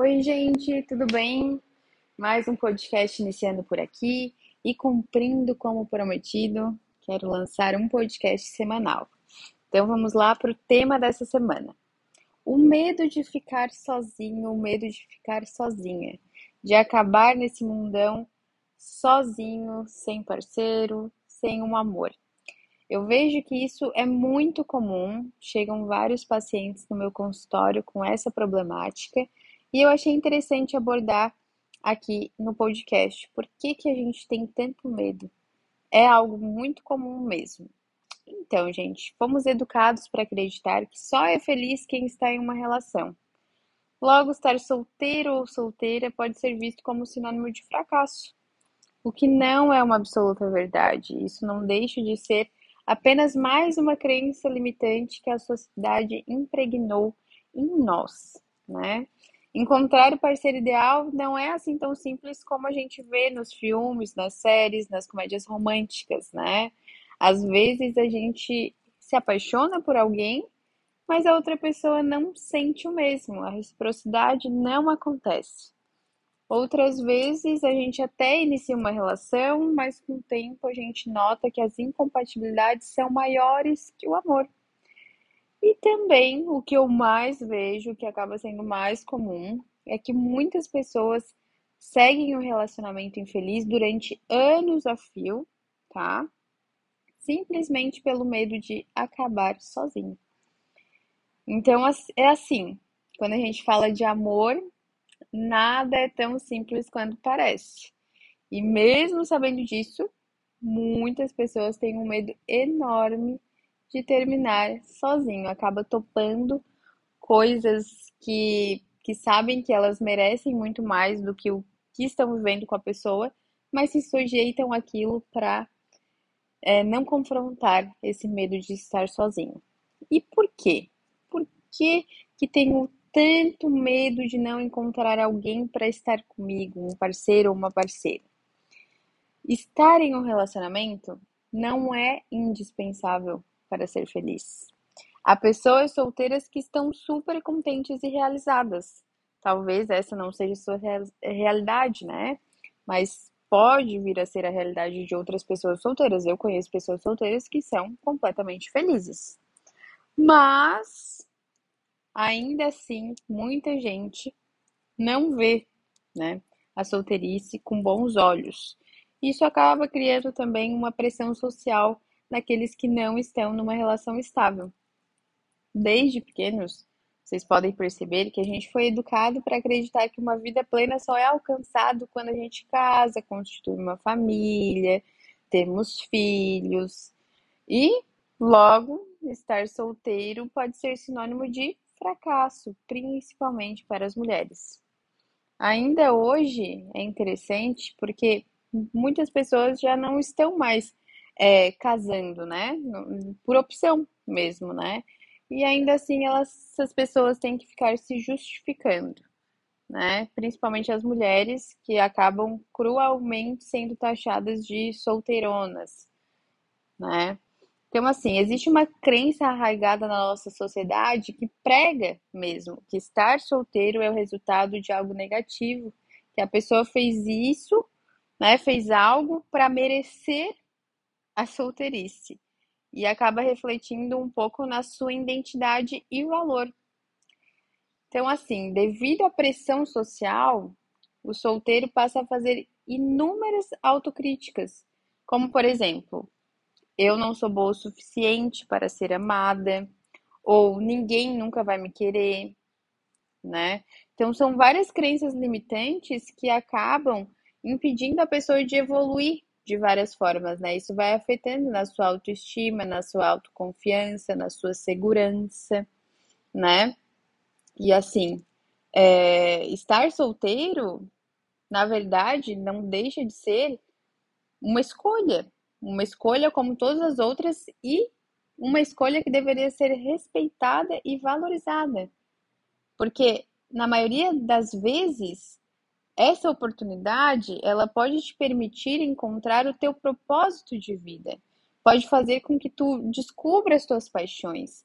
Oi, gente, tudo bem? Mais um podcast iniciando por aqui e cumprindo como prometido, quero lançar um podcast semanal. Então vamos lá para o tema dessa semana. O medo de ficar sozinho, o medo de ficar sozinha, de acabar nesse mundão sozinho, sem parceiro, sem um amor. Eu vejo que isso é muito comum, chegam vários pacientes no meu consultório com essa problemática e eu achei interessante abordar aqui no podcast. Por que, que a gente tem tanto medo? É algo muito comum mesmo. Então, gente, fomos educados para acreditar que só é feliz quem está em uma relação. Logo, estar solteiro ou solteira pode ser visto como sinônimo de fracasso, o que não é uma absoluta verdade. Isso não deixa de ser apenas mais uma crença limitante que a sociedade impregnou em nós, né? Encontrar o parceiro ideal não é assim tão simples como a gente vê nos filmes, nas séries, nas comédias românticas, né? Às vezes a gente se apaixona por alguém, mas a outra pessoa não sente o mesmo, a reciprocidade não acontece. Outras vezes a gente até inicia uma relação, mas com o tempo a gente nota que as incompatibilidades são maiores que o amor. E também o que eu mais vejo, que acaba sendo mais comum, é que muitas pessoas seguem um relacionamento infeliz durante anos a fio, tá? Simplesmente pelo medo de acabar sozinho. Então, é assim: quando a gente fala de amor, nada é tão simples quanto parece. E mesmo sabendo disso, muitas pessoas têm um medo enorme de terminar sozinho, acaba topando coisas que, que sabem que elas merecem muito mais do que o que estão vivendo com a pessoa, mas se sujeitam aquilo para é, não confrontar esse medo de estar sozinho. E por quê? Por que, que tenho tanto medo de não encontrar alguém para estar comigo, um parceiro ou uma parceira? Estar em um relacionamento não é indispensável para ser feliz. Há pessoas solteiras que estão super contentes e realizadas. Talvez essa não seja sua realidade, né? Mas pode vir a ser a realidade de outras pessoas solteiras. Eu conheço pessoas solteiras que são completamente felizes. Mas ainda assim, muita gente não vê, né, a solteirice com bons olhos. Isso acaba criando também uma pressão social naqueles que não estão numa relação estável. Desde pequenos, vocês podem perceber que a gente foi educado para acreditar que uma vida plena só é alcançado quando a gente casa, constitui uma família, temos filhos. E logo, estar solteiro pode ser sinônimo de fracasso, principalmente para as mulheres. Ainda hoje é interessante porque muitas pessoas já não estão mais é, casando, né? Por opção mesmo, né? E ainda assim, elas, essas pessoas têm que ficar se justificando, né? Principalmente as mulheres que acabam cruelmente sendo taxadas de solteironas, né? Então, assim, existe uma crença arraigada na nossa sociedade que prega mesmo que estar solteiro é o resultado de algo negativo, que a pessoa fez isso, né? Fez algo para merecer a solteirice e acaba refletindo um pouco na sua identidade e valor. Então, assim, devido à pressão social, o solteiro passa a fazer inúmeras autocríticas, como por exemplo, eu não sou boa o suficiente para ser amada, ou ninguém nunca vai me querer, né? Então, são várias crenças limitantes que acabam impedindo a pessoa de evoluir de várias formas, né? Isso vai afetando na sua autoestima, na sua autoconfiança, na sua segurança, né? E assim, é, estar solteiro, na verdade, não deixa de ser uma escolha, uma escolha como todas as outras e uma escolha que deveria ser respeitada e valorizada. Porque na maioria das vezes essa oportunidade, ela pode te permitir encontrar o teu propósito de vida. Pode fazer com que tu descubra as tuas paixões.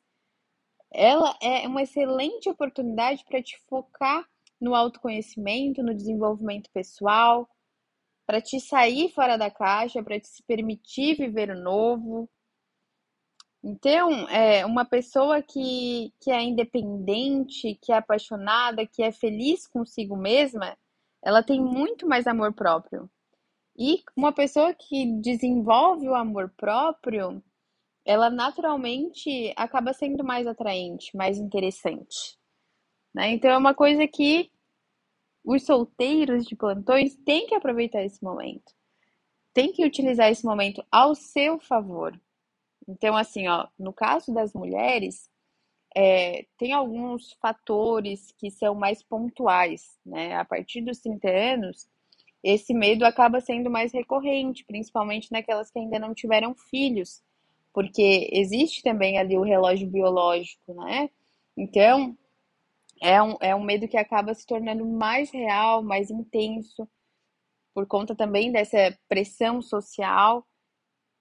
Ela é uma excelente oportunidade para te focar no autoconhecimento, no desenvolvimento pessoal, para te sair fora da caixa, para te se permitir viver o novo. Então, é uma pessoa que, que é independente, que é apaixonada, que é feliz consigo mesma, ela tem muito mais amor próprio. E uma pessoa que desenvolve o amor próprio, ela naturalmente acaba sendo mais atraente, mais interessante. Né? Então é uma coisa que os solteiros de plantões têm que aproveitar esse momento. Tem que utilizar esse momento ao seu favor. Então, assim, ó, no caso das mulheres, é, tem alguns fatores que são mais pontuais, né? A partir dos 30 anos, esse medo acaba sendo mais recorrente, principalmente naquelas que ainda não tiveram filhos, porque existe também ali o relógio biológico, né? Então, é um, é um medo que acaba se tornando mais real, mais intenso, por conta também dessa pressão social,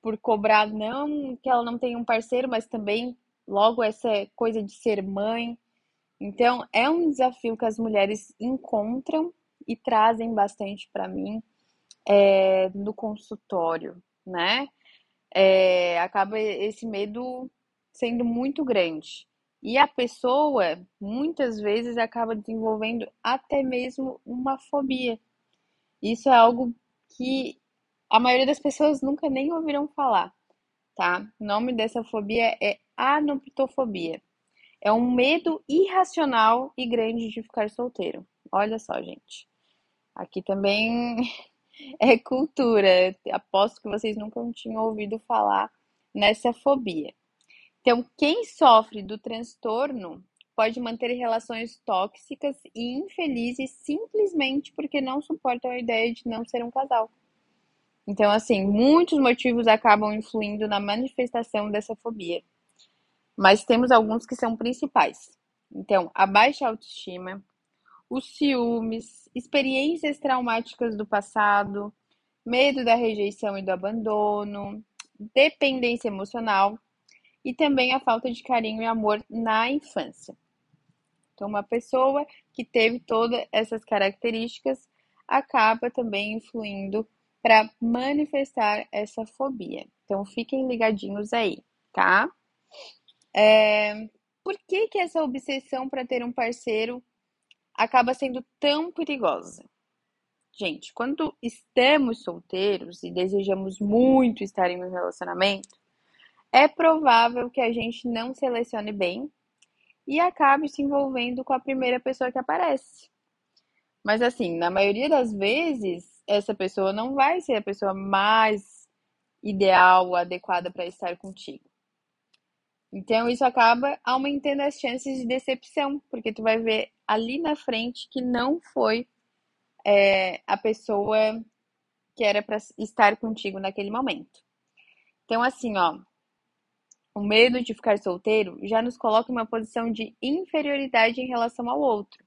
por cobrar não que ela não tenha um parceiro, mas também logo essa coisa de ser mãe. Então, é um desafio que as mulheres encontram e trazem bastante para mim é, no consultório, né? É, acaba esse medo sendo muito grande. E a pessoa, muitas vezes, acaba desenvolvendo até mesmo uma fobia. Isso é algo que a maioria das pessoas nunca nem ouviram falar, tá? O nome dessa fobia é anoptofobia. É um medo irracional e grande de ficar solteiro. Olha só, gente. Aqui também é cultura. Aposto que vocês nunca tinham ouvido falar nessa fobia. Então, quem sofre do transtorno pode manter relações tóxicas e infelizes simplesmente porque não suportam a ideia de não ser um casal. Então, assim, muitos motivos acabam influindo na manifestação dessa fobia. Mas temos alguns que são principais. Então, a baixa autoestima, os ciúmes, experiências traumáticas do passado, medo da rejeição e do abandono, dependência emocional, e também a falta de carinho e amor na infância. Então, uma pessoa que teve todas essas características acaba também influindo para manifestar essa fobia. Então, fiquem ligadinhos aí, tá? É... Por que, que essa obsessão para ter um parceiro acaba sendo tão perigosa? Gente, quando estamos solteiros e desejamos muito estar em um relacionamento, é provável que a gente não selecione bem e acabe se envolvendo com a primeira pessoa que aparece. Mas assim, na maioria das vezes, essa pessoa não vai ser a pessoa mais ideal, adequada para estar contigo. Então isso acaba aumentando as chances de decepção, porque tu vai ver ali na frente que não foi é, a pessoa que era para estar contigo naquele momento. Então assim, ó, o medo de ficar solteiro já nos coloca em uma posição de inferioridade em relação ao outro.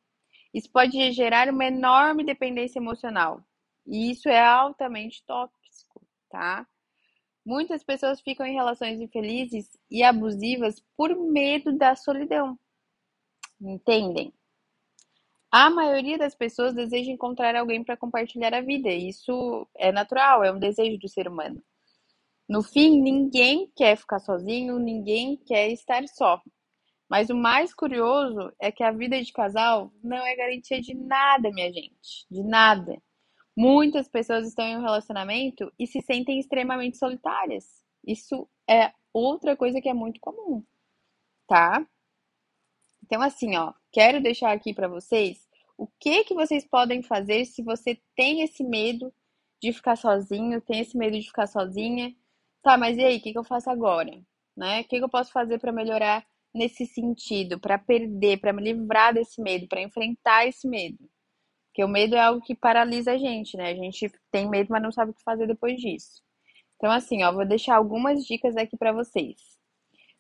Isso pode gerar uma enorme dependência emocional. E isso é altamente tóxico, tá? Muitas pessoas ficam em relações infelizes e abusivas por medo da solidão. Entendem? A maioria das pessoas deseja encontrar alguém para compartilhar a vida. Isso é natural, é um desejo do ser humano. No fim, ninguém quer ficar sozinho, ninguém quer estar só. Mas o mais curioso é que a vida de casal não é garantia de nada, minha gente. De nada. Muitas pessoas estão em um relacionamento e se sentem extremamente solitárias. Isso é outra coisa que é muito comum, tá? Então, assim, ó, quero deixar aqui para vocês o que que vocês podem fazer se você tem esse medo de ficar sozinho, tem esse medo de ficar sozinha Tá, mas e aí, o que, que eu faço agora? Né? O que, que eu posso fazer para melhorar nesse sentido, para perder, para me livrar desse medo, para enfrentar esse medo? Porque o medo é algo que paralisa a gente, né? A gente tem medo, mas não sabe o que fazer depois disso. Então, assim, ó, vou deixar algumas dicas aqui para vocês.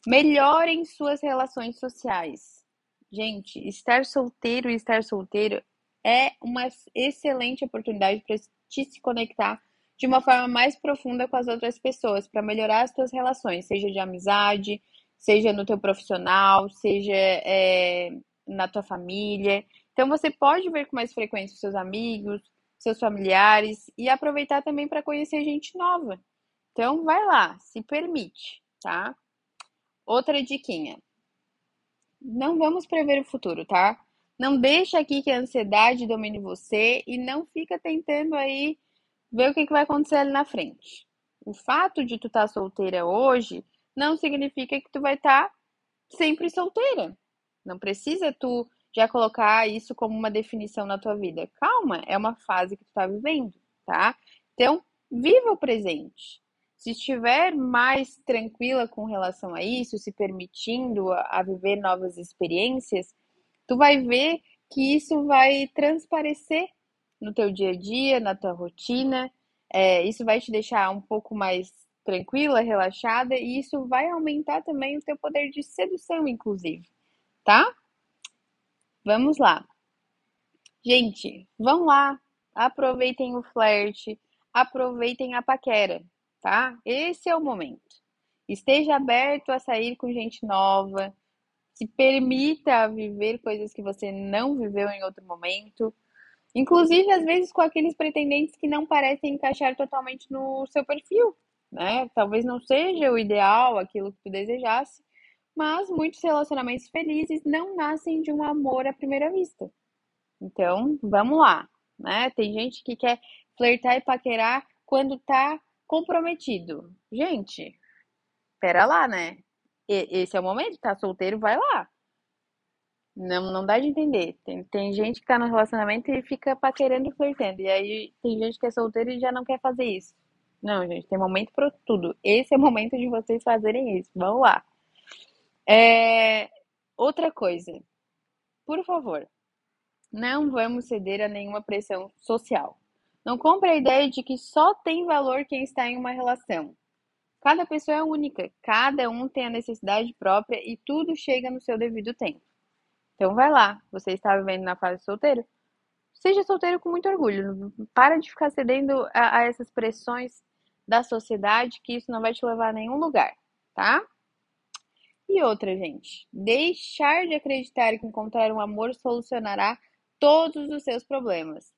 Melhorem suas relações sociais. Gente, estar solteiro e estar solteiro é uma excelente oportunidade para te se conectar de uma forma mais profunda com as outras pessoas, para melhorar as tuas relações, seja de amizade, seja no teu profissional, seja é, na tua família. Então você pode ver com mais frequência os seus amigos, seus familiares e aproveitar também para conhecer gente nova. Então vai lá, se permite, tá? Outra diquinha. Não vamos prever o futuro, tá? Não deixa aqui que a ansiedade domine você e não fica tentando aí ver o que, que vai acontecer ali na frente. O fato de tu estar tá solteira hoje não significa que tu vai estar tá sempre solteira. Não precisa tu já colocar isso como uma definição na tua vida. Calma, é uma fase que tu tá vivendo, tá? Então, viva o presente. Se estiver mais tranquila com relação a isso, se permitindo a, viver novas experiências, tu vai ver que isso vai transparecer no teu dia a dia, na tua rotina. É, isso vai te deixar um pouco mais tranquila, relaxada, e isso vai aumentar também o teu poder de sedução, inclusive, tá? Vamos lá. Gente, vão lá, aproveitem o flerte, aproveitem a paquera, tá? Esse é o momento. Esteja aberto a sair com gente nova, se permita viver coisas que você não viveu em outro momento. Inclusive, às vezes, com aqueles pretendentes que não parecem encaixar totalmente no seu perfil, né? Talvez não seja o ideal, aquilo que tu desejasse, mas muitos relacionamentos felizes não nascem de um amor à primeira vista. Então, vamos lá, né? Tem gente que quer flertar e paquerar quando tá comprometido. Gente, pera lá, né? esse é o momento, tá solteiro, vai lá. Não, não dá de entender. Tem, tem gente que tá no relacionamento e fica paquerando e flertando. E aí tem gente que é solteiro e já não quer fazer isso. Não, gente, tem momento para tudo. Esse é o momento de vocês fazerem isso. Vamos lá. É... Outra coisa. Por favor, não vamos ceder a nenhuma pressão social. Não compre a ideia de que só tem valor quem está em uma relação. Cada pessoa é única, cada um tem a necessidade própria e tudo chega no seu devido tempo. Então vai lá, você está vivendo na fase solteiro? Seja solteiro com muito orgulho. Para de ficar cedendo a, a essas pressões da sociedade, que isso não vai te levar a nenhum lugar, tá? E outra, gente, deixar de acreditar que encontrar um amor solucionará todos os seus problemas.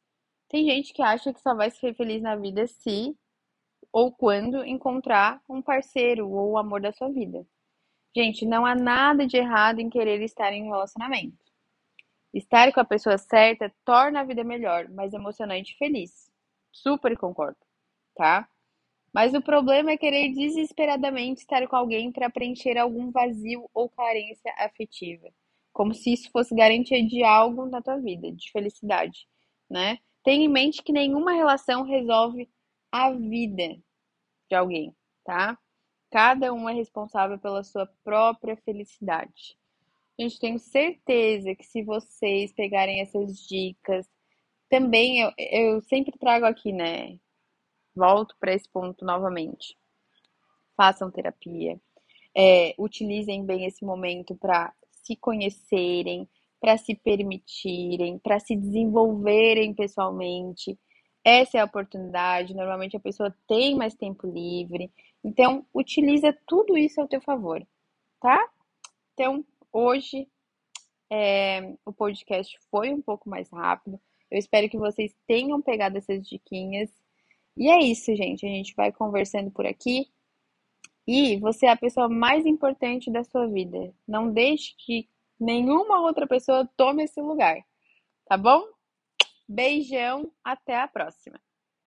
Tem gente que acha que só vai ser feliz na vida se ou quando encontrar um parceiro ou o amor da sua vida. Gente, não há nada de errado em querer estar em um relacionamento. Estar com a pessoa certa torna a vida melhor, mais emocionante e feliz. Super concordo, tá? Mas o problema é querer desesperadamente estar com alguém para preencher algum vazio ou carência afetiva, como se isso fosse garantia de algo na tua vida, de felicidade, né? Tenha em mente que nenhuma relação resolve a vida de alguém, tá? Cada um é responsável pela sua própria felicidade. Gente, tenho certeza que se vocês pegarem essas dicas, também eu, eu sempre trago aqui, né? Volto para esse ponto novamente. Façam terapia, é, utilizem bem esse momento para se conhecerem, para se permitirem, para se desenvolverem pessoalmente, essa é a oportunidade. Normalmente a pessoa tem mais tempo livre. Então, utiliza tudo isso ao teu favor, tá? Então, hoje é, o podcast foi um pouco mais rápido. Eu espero que vocês tenham pegado essas diquinhas. E é isso, gente. A gente vai conversando por aqui. E você é a pessoa mais importante da sua vida. Não deixe que nenhuma outra pessoa tome esse lugar. Tá bom? Beijão, até a próxima!